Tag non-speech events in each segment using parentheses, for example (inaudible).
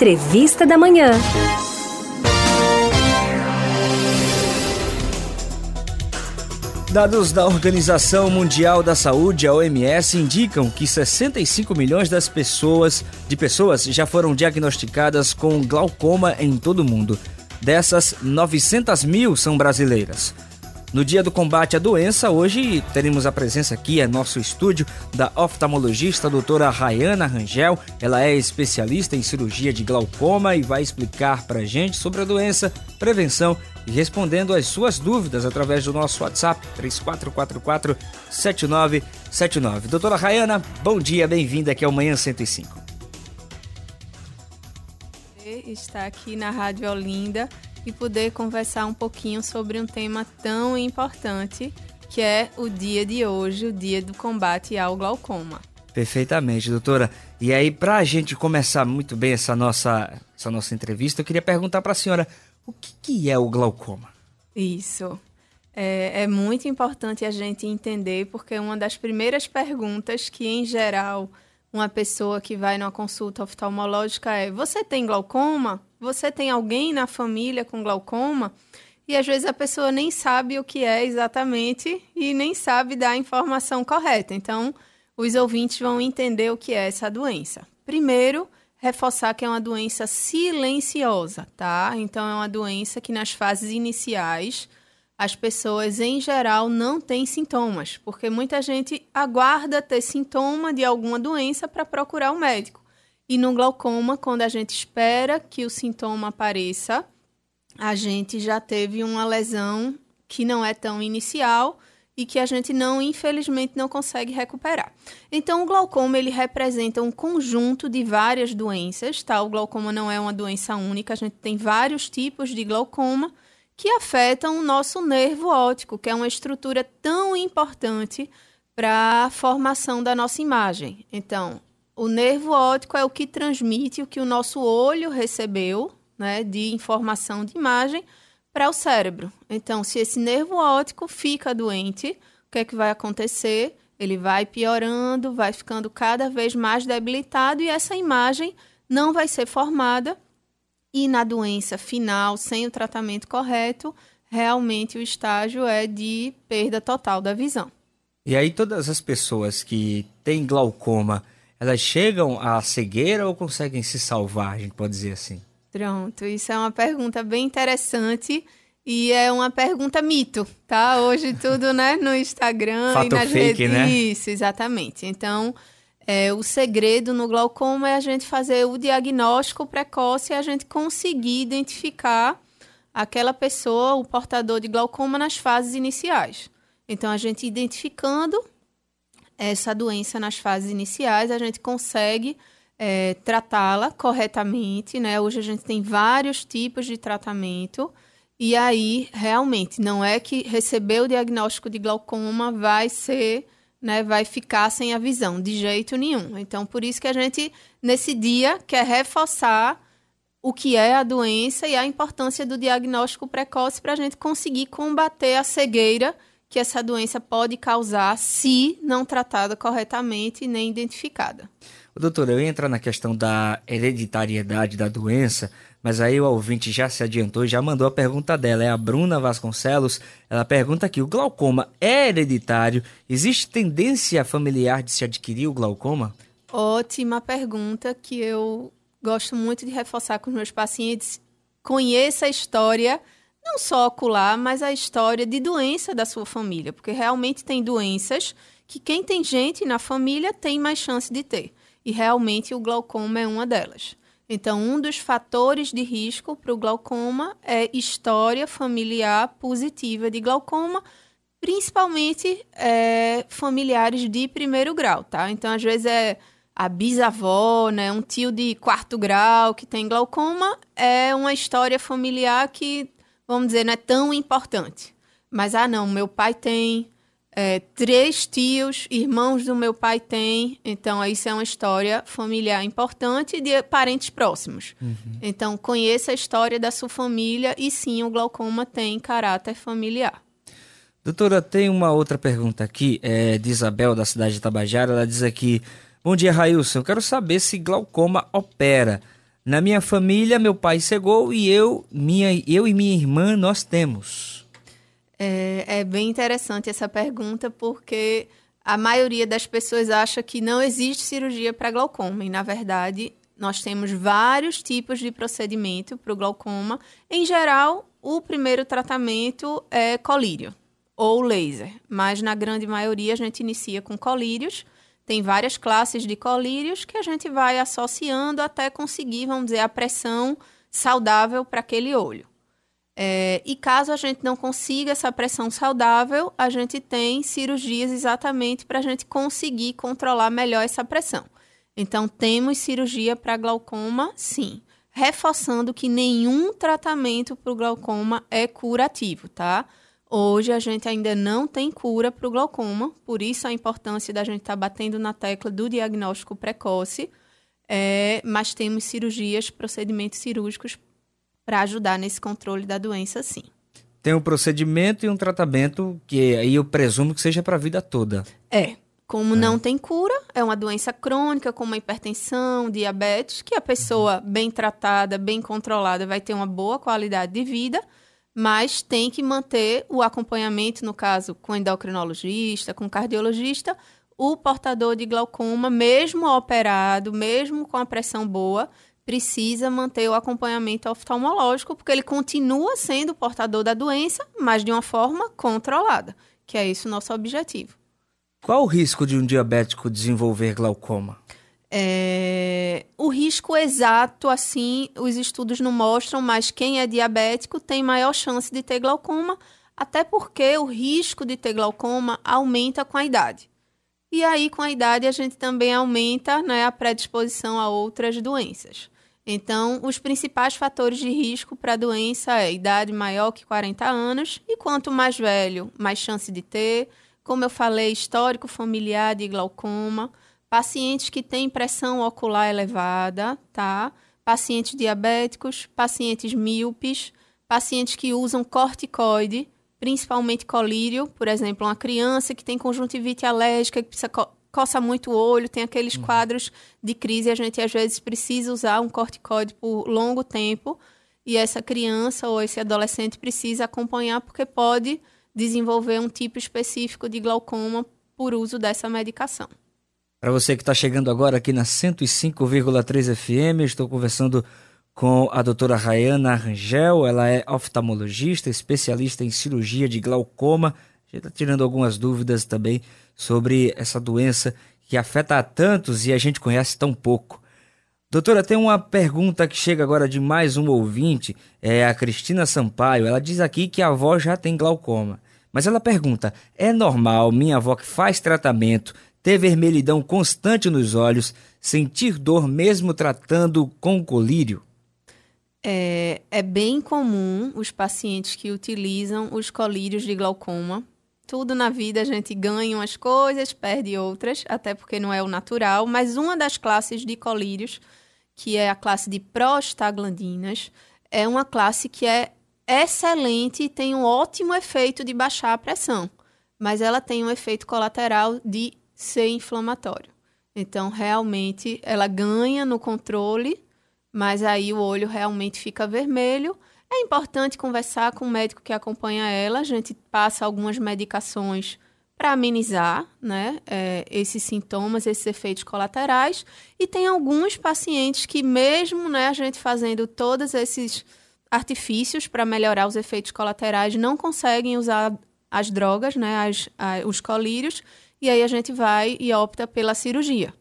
Entrevista da Manhã. Dados da Organização Mundial da Saúde, a OMS, indicam que 65 milhões das pessoas, de pessoas já foram diagnosticadas com glaucoma em todo o mundo. Dessas, 900 mil são brasileiras. No dia do combate à doença, hoje teremos a presença aqui em nosso estúdio da oftalmologista doutora Rayana Rangel. Ela é especialista em cirurgia de glaucoma e vai explicar para gente sobre a doença, prevenção e respondendo as suas dúvidas através do nosso WhatsApp 3444-7979. Doutora Rayana, bom dia, bem-vinda aqui ao Manhã 105. Está aqui na Rádio Olinda e poder conversar um pouquinho sobre um tema tão importante que é o dia de hoje, o dia do combate ao glaucoma. Perfeitamente, doutora. E aí, para a gente começar muito bem essa nossa, essa nossa entrevista, eu queria perguntar para a senhora o que, que, é o glaucoma? Isso. É, é muito importante a gente entender, porque uma das primeiras perguntas que, em geral, uma pessoa que vai numa consulta oftalmológica é: Você tem glaucoma? Você tem alguém na família com glaucoma? E às vezes a pessoa nem sabe o que é exatamente e nem sabe dar a informação correta. Então, os ouvintes vão entender o que é essa doença. Primeiro, reforçar que é uma doença silenciosa, tá? Então, é uma doença que nas fases iniciais as pessoas em geral não têm sintomas, porque muita gente aguarda ter sintoma de alguma doença para procurar o um médico. E no glaucoma, quando a gente espera que o sintoma apareça, a gente já teve uma lesão que não é tão inicial e que a gente não, infelizmente, não consegue recuperar. Então, o glaucoma ele representa um conjunto de várias doenças, tá? O glaucoma não é uma doença única, a gente tem vários tipos de glaucoma que afetam o nosso nervo óptico, que é uma estrutura tão importante para a formação da nossa imagem. Então, o nervo óptico é o que transmite o que o nosso olho recebeu, né, de informação de imagem para o cérebro. Então, se esse nervo óptico fica doente, o que é que vai acontecer? Ele vai piorando, vai ficando cada vez mais debilitado e essa imagem não vai ser formada e na doença final, sem o tratamento correto, realmente o estágio é de perda total da visão. E aí todas as pessoas que têm glaucoma, elas chegam à cegueira ou conseguem se salvar, a gente pode dizer assim? Pronto, isso é uma pergunta bem interessante e é uma pergunta mito, tá? Hoje (laughs) tudo, né, no Instagram Fato e nas fake, redes. Né? Isso, exatamente. Então, é, o segredo no glaucoma é a gente fazer o diagnóstico precoce e a gente conseguir identificar aquela pessoa, o portador de glaucoma, nas fases iniciais. Então, a gente identificando essa doença nas fases iniciais, a gente consegue é, tratá-la corretamente, né? Hoje a gente tem vários tipos de tratamento. E aí, realmente, não é que receber o diagnóstico de glaucoma vai ser né, vai ficar sem a visão, de jeito nenhum. Então, por isso que a gente, nesse dia, quer reforçar o que é a doença e a importância do diagnóstico precoce para a gente conseguir combater a cegueira que essa doença pode causar se não tratada corretamente nem identificada. Doutora, eu ia entrar na questão da hereditariedade da doença, mas aí o ouvinte já se adiantou e já mandou a pergunta dela. É a Bruna Vasconcelos. Ela pergunta aqui: o glaucoma é hereditário? Existe tendência familiar de se adquirir o glaucoma? Ótima pergunta que eu gosto muito de reforçar com os meus pacientes. Conheça a história, não só ocular, mas a história de doença da sua família, porque realmente tem doenças que quem tem gente na família tem mais chance de ter. E realmente o glaucoma é uma delas. Então, um dos fatores de risco para o glaucoma é história familiar positiva de glaucoma, principalmente é, familiares de primeiro grau, tá? Então, às vezes é a bisavó, né, um tio de quarto grau que tem glaucoma, é uma história familiar que, vamos dizer, não é tão importante. Mas, ah, não, meu pai tem, é, três tios, irmãos do meu pai têm, então isso é uma história familiar importante de parentes próximos. Uhum. Então conheça a história da sua família e sim, o glaucoma tem caráter familiar. Doutora, tem uma outra pergunta aqui, é, de Isabel, da cidade de Tabajara. Ela diz aqui: Bom dia, Railson. Eu quero saber se glaucoma opera. Na minha família, meu pai cegou e eu, minha, eu e minha irmã nós temos. É, é bem interessante essa pergunta porque a maioria das pessoas acha que não existe cirurgia para glaucoma e na verdade nós temos vários tipos de procedimento para o glaucoma. Em geral, o primeiro tratamento é colírio ou laser, mas na grande maioria a gente inicia com colírios. Tem várias classes de colírios que a gente vai associando até conseguir, vamos dizer, a pressão saudável para aquele olho. É, e caso a gente não consiga essa pressão saudável, a gente tem cirurgias exatamente para a gente conseguir controlar melhor essa pressão. Então, temos cirurgia para glaucoma, sim. Reforçando que nenhum tratamento para o glaucoma é curativo, tá? Hoje a gente ainda não tem cura para o glaucoma, por isso a importância da gente estar tá batendo na tecla do diagnóstico precoce, é, mas temos cirurgias, procedimentos cirúrgicos para ajudar nesse controle da doença, sim. Tem um procedimento e um tratamento que aí eu presumo que seja para a vida toda. É, como é. não tem cura, é uma doença crônica, como a hipertensão, diabetes, que a pessoa bem tratada, bem controlada, vai ter uma boa qualidade de vida, mas tem que manter o acompanhamento, no caso, com endocrinologista, com cardiologista, o portador de glaucoma, mesmo operado, mesmo com a pressão boa, precisa manter o acompanhamento oftalmológico, porque ele continua sendo portador da doença, mas de uma forma controlada, que é esse o nosso objetivo. Qual o risco de um diabético desenvolver glaucoma? É, o risco exato, assim, os estudos não mostram, mas quem é diabético tem maior chance de ter glaucoma, até porque o risco de ter glaucoma aumenta com a idade. E aí, com a idade, a gente também aumenta né, a predisposição a outras doenças. Então, os principais fatores de risco para a doença é idade maior que 40 anos, e quanto mais velho, mais chance de ter como eu falei, histórico familiar de glaucoma, pacientes que têm pressão ocular elevada, tá? Pacientes diabéticos, pacientes míopes, pacientes que usam corticoide, principalmente colírio, por exemplo, uma criança que tem conjuntivite alérgica, que precisa co coça muito o olho, tem aqueles uhum. quadros de crise, a gente às vezes precisa usar um corticoide por longo tempo, e essa criança ou esse adolescente precisa acompanhar porque pode desenvolver um tipo específico de glaucoma por uso dessa medicação. Para você que está chegando agora aqui na 105,3 FM, estou conversando com a doutora Rayana Rangel, ela é oftalmologista, especialista em cirurgia de glaucoma. A gente está tirando algumas dúvidas também sobre essa doença que afeta a tantos e a gente conhece tão pouco. Doutora, tem uma pergunta que chega agora de mais um ouvinte, é a Cristina Sampaio. Ela diz aqui que a avó já tem glaucoma. Mas ela pergunta: é normal minha avó que faz tratamento ter vermelhidão constante nos olhos, sentir dor mesmo tratando com colírio? É, é bem comum os pacientes que utilizam os colírios de glaucoma. Tudo na vida a gente ganha umas coisas, perde outras, até porque não é o natural, mas uma das classes de colírios que é a classe de prostaglandinas, é uma classe que é excelente e tem um ótimo efeito de baixar a pressão, mas ela tem um efeito colateral de ser inflamatório. Então, realmente, ela ganha no controle, mas aí o olho realmente fica vermelho. É importante conversar com o médico que acompanha ela. A gente passa algumas medicações para amenizar né, é, esses sintomas, esses efeitos colaterais. E tem alguns pacientes que, mesmo né, a gente fazendo todos esses artifícios para melhorar os efeitos colaterais, não conseguem usar as drogas, né, as, a, os colírios, e aí a gente vai e opta pela cirurgia.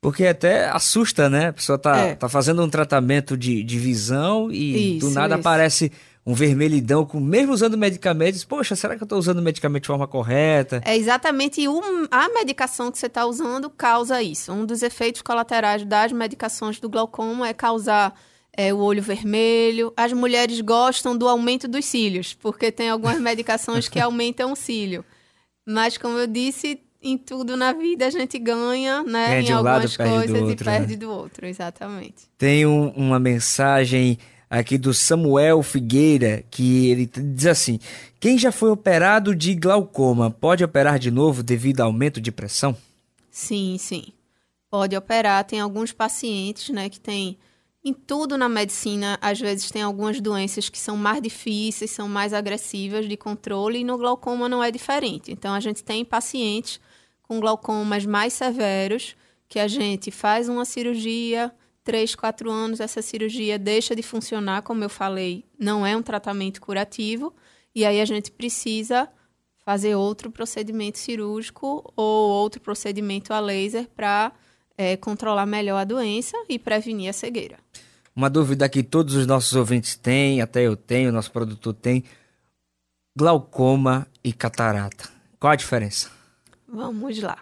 Porque até assusta, né? A pessoa tá, é. tá fazendo um tratamento de, de visão e isso, do nada isso. aparece um vermelhidão, com, mesmo usando medicamentos, poxa, será que eu estou usando o medicamento de forma correta? É exatamente um, a medicação que você está usando causa isso. Um dos efeitos colaterais das medicações do glaucoma é causar é, o olho vermelho. As mulheres gostam do aumento dos cílios, porque tem algumas medicações que aumentam o cílio. Mas, como eu disse, em tudo na vida a gente ganha, né? Ganha em algumas lado, coisas outro, e perde né? do outro, exatamente. Tem um, uma mensagem aqui do Samuel Figueira, que ele diz assim: Quem já foi operado de glaucoma pode operar de novo devido a aumento de pressão? Sim, sim. Pode operar. Tem alguns pacientes, né, que têm em tudo na medicina, às vezes tem algumas doenças que são mais difíceis, são mais agressivas de controle, e no glaucoma não é diferente. Então, a gente tem pacientes com glaucomas mais severos, que a gente faz uma cirurgia, três, quatro anos, essa cirurgia deixa de funcionar, como eu falei, não é um tratamento curativo, e aí a gente precisa fazer outro procedimento cirúrgico ou outro procedimento a laser para é, controlar melhor a doença e prevenir a cegueira. Uma dúvida que todos os nossos ouvintes têm, até eu tenho, nosso produtor tem: glaucoma e catarata. Qual a diferença? Vamos lá.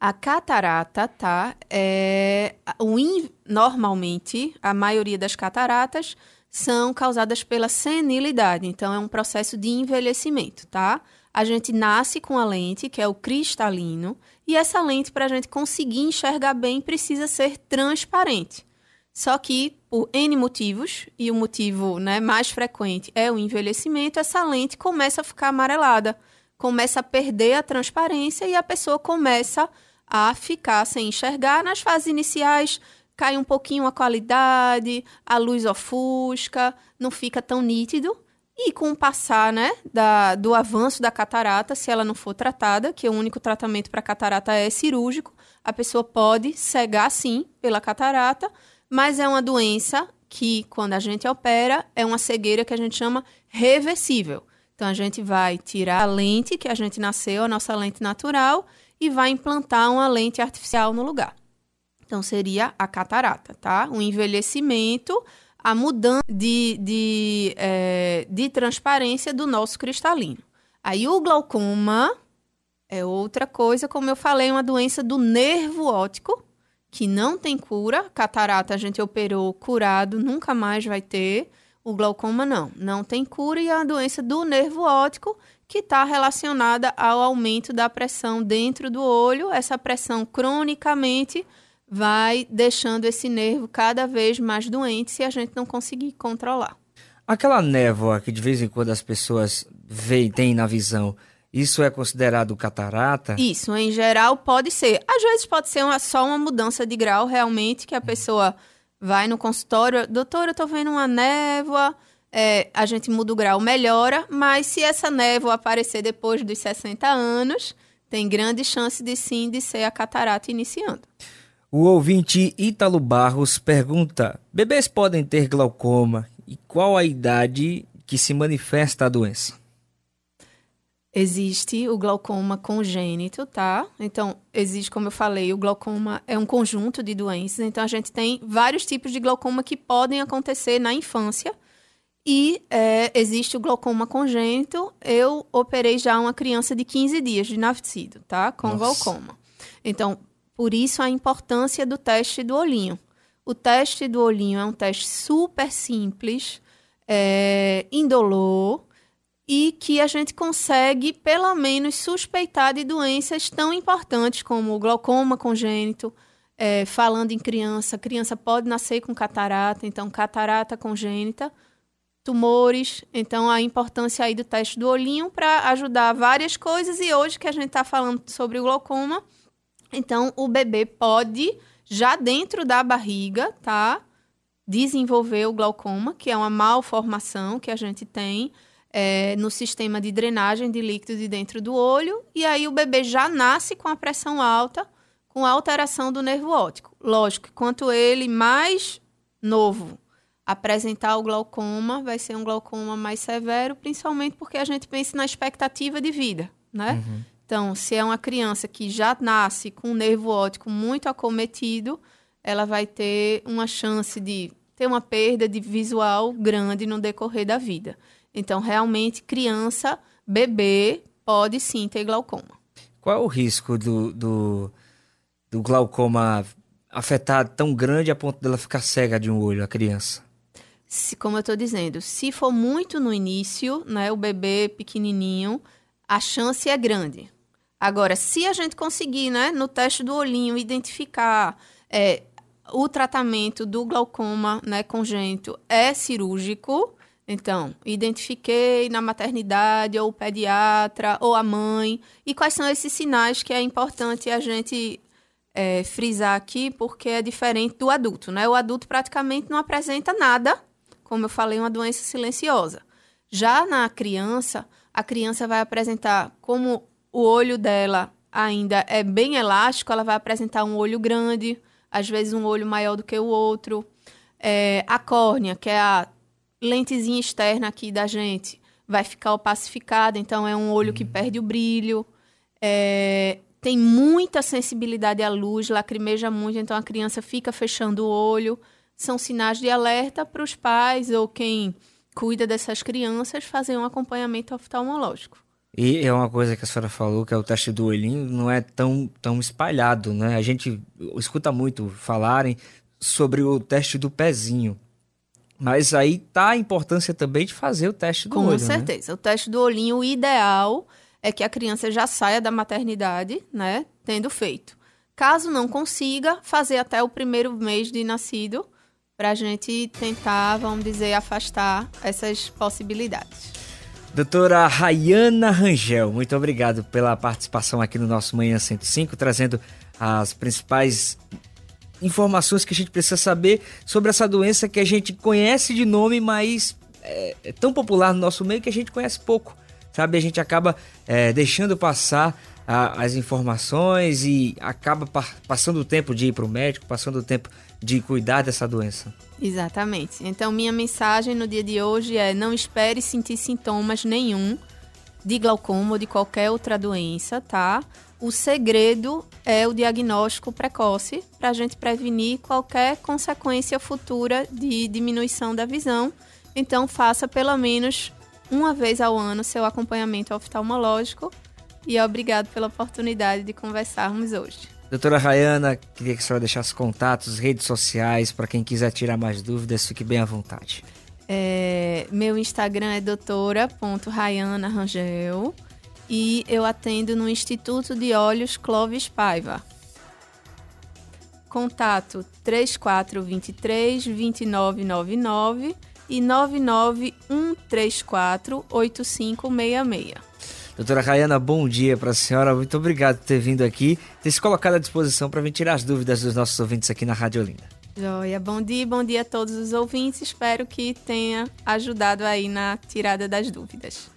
A catarata, tá? É, o in, normalmente, a maioria das cataratas são causadas pela senilidade, então é um processo de envelhecimento, tá? A gente nasce com a lente, que é o cristalino, e essa lente, para a gente conseguir enxergar bem, precisa ser transparente. Só que, por N motivos, e o motivo né, mais frequente é o envelhecimento, essa lente começa a ficar amarelada, começa a perder a transparência e a pessoa começa a ficar sem enxergar. Nas fases iniciais, cai um pouquinho a qualidade, a luz ofusca, não fica tão nítido. E com o passar né, da, do avanço da catarata, se ela não for tratada, que o único tratamento para catarata é cirúrgico, a pessoa pode cegar sim pela catarata, mas é uma doença que, quando a gente opera, é uma cegueira que a gente chama reversível. Então, a gente vai tirar a lente que a gente nasceu, a nossa lente natural, e vai implantar uma lente artificial no lugar. Então, seria a catarata, tá? O envelhecimento, a mudança de, de, é, de transparência do nosso cristalino. Aí, o glaucoma é outra coisa, como eu falei, uma doença do nervo óptico, que não tem cura. Catarata a gente operou curado, nunca mais vai ter. O glaucoma não, não tem cura e é a doença do nervo óptico que está relacionada ao aumento da pressão dentro do olho. Essa pressão cronicamente vai deixando esse nervo cada vez mais doente se a gente não conseguir controlar. Aquela névoa que de vez em quando as pessoas veem, têm na visão, isso é considerado catarata? Isso, em geral pode ser. Às vezes pode ser uma, só uma mudança de grau, realmente, que a pessoa vai no consultório, doutor, eu tô vendo uma névoa, é, a gente muda o grau, melhora, mas se essa névoa aparecer depois dos 60 anos, tem grande chance de sim de ser a catarata iniciando. O ouvinte Ítalo Barros pergunta: bebês podem ter glaucoma e qual a idade que se manifesta a doença? Existe o glaucoma congênito, tá? Então, existe, como eu falei, o glaucoma é um conjunto de doenças. Então, a gente tem vários tipos de glaucoma que podem acontecer na infância. E é, existe o glaucoma congênito. Eu operei já uma criança de 15 dias de nascido, tá? Com Nossa. glaucoma. Então, por isso a importância do teste do olhinho. O teste do olhinho é um teste super simples, é, indolor e que a gente consegue, pelo menos, suspeitar de doenças tão importantes como glaucoma congênito. É, falando em criança, criança pode nascer com catarata, então catarata congênita, tumores, então a importância aí do teste do olhinho para ajudar várias coisas e hoje que a gente está falando sobre o glaucoma, então o bebê pode já dentro da barriga, tá, desenvolver o glaucoma, que é uma malformação que a gente tem é, no sistema de drenagem de líquido de dentro do olho, e aí o bebê já nasce com a pressão alta, com alteração do nervo óptico. Lógico quanto ele mais novo apresentar o glaucoma, vai ser um glaucoma mais severo, principalmente porque a gente pensa na expectativa de vida, né? Uhum. Então, se é uma criança que já nasce com o nervo óptico muito acometido, ela vai ter uma chance de ter uma perda de visual grande no decorrer da vida. Então, realmente, criança, bebê, pode sim ter glaucoma. Qual é o risco do, do, do glaucoma afetar tão grande a ponto dela ficar cega de um olho, a criança? Se, como eu estou dizendo, se for muito no início, né, o bebê pequenininho, a chance é grande. Agora, se a gente conseguir, né, no teste do olhinho, identificar é, o tratamento do glaucoma né, congênito é cirúrgico, então, identifiquei na maternidade, ou o pediatra, ou a mãe, e quais são esses sinais que é importante a gente é, frisar aqui porque é diferente do adulto, né? O adulto praticamente não apresenta nada, como eu falei, uma doença silenciosa. Já na criança, a criança vai apresentar, como o olho dela ainda é bem elástico, ela vai apresentar um olho grande, às vezes um olho maior do que o outro. É, a córnea, que é a lentezinha externa aqui da gente, vai ficar opacificada, então é um olho que uhum. perde o brilho. É, tem muita sensibilidade à luz, lacrimeja muito, então a criança fica fechando o olho. São sinais de alerta para os pais ou quem cuida dessas crianças fazer um acompanhamento oftalmológico. E é uma coisa que a senhora falou, que é o teste do olhinho, não é tão, tão espalhado, né? A gente escuta muito falarem sobre o teste do pezinho. Mas aí tá a importância também de fazer o teste do Com olho. Com né? certeza. Né? O teste do olhinho, o ideal é que a criança já saia da maternidade, né? Tendo feito. Caso não consiga, fazer até o primeiro mês de nascido, para a gente tentar, vamos dizer, afastar essas possibilidades. Doutora Rayana Rangel, muito obrigado pela participação aqui no nosso Manhã 105, trazendo as principais informações que a gente precisa saber sobre essa doença que a gente conhece de nome, mas é, é tão popular no nosso meio que a gente conhece pouco, sabe? A gente acaba é, deixando passar a, as informações e acaba pa passando o tempo de ir para o médico, passando o tempo de cuidar dessa doença. Exatamente. Então, minha mensagem no dia de hoje é: não espere sentir sintomas nenhum de glaucoma ou de qualquer outra doença, tá? O segredo é o diagnóstico precoce para a gente prevenir qualquer consequência futura de diminuição da visão. Então, faça pelo menos uma vez ao ano seu acompanhamento oftalmológico. E obrigado pela oportunidade de conversarmos hoje. Doutora Rayana, queria que a senhora deixasse contatos, redes sociais, para quem quiser tirar mais dúvidas, fique bem à vontade. É, meu Instagram é doutora.rayana e eu atendo no Instituto de Olhos Clóvis Paiva. Contato 3423 2999 e 99134 8566. Doutora Rayana, bom dia para a senhora. Muito obrigado por ter vindo aqui, ter se colocado à disposição para vir tirar as dúvidas dos nossos ouvintes aqui na Rádio Olinda. Joia, bom dia, bom dia a todos os ouvintes. Espero que tenha ajudado aí na tirada das dúvidas.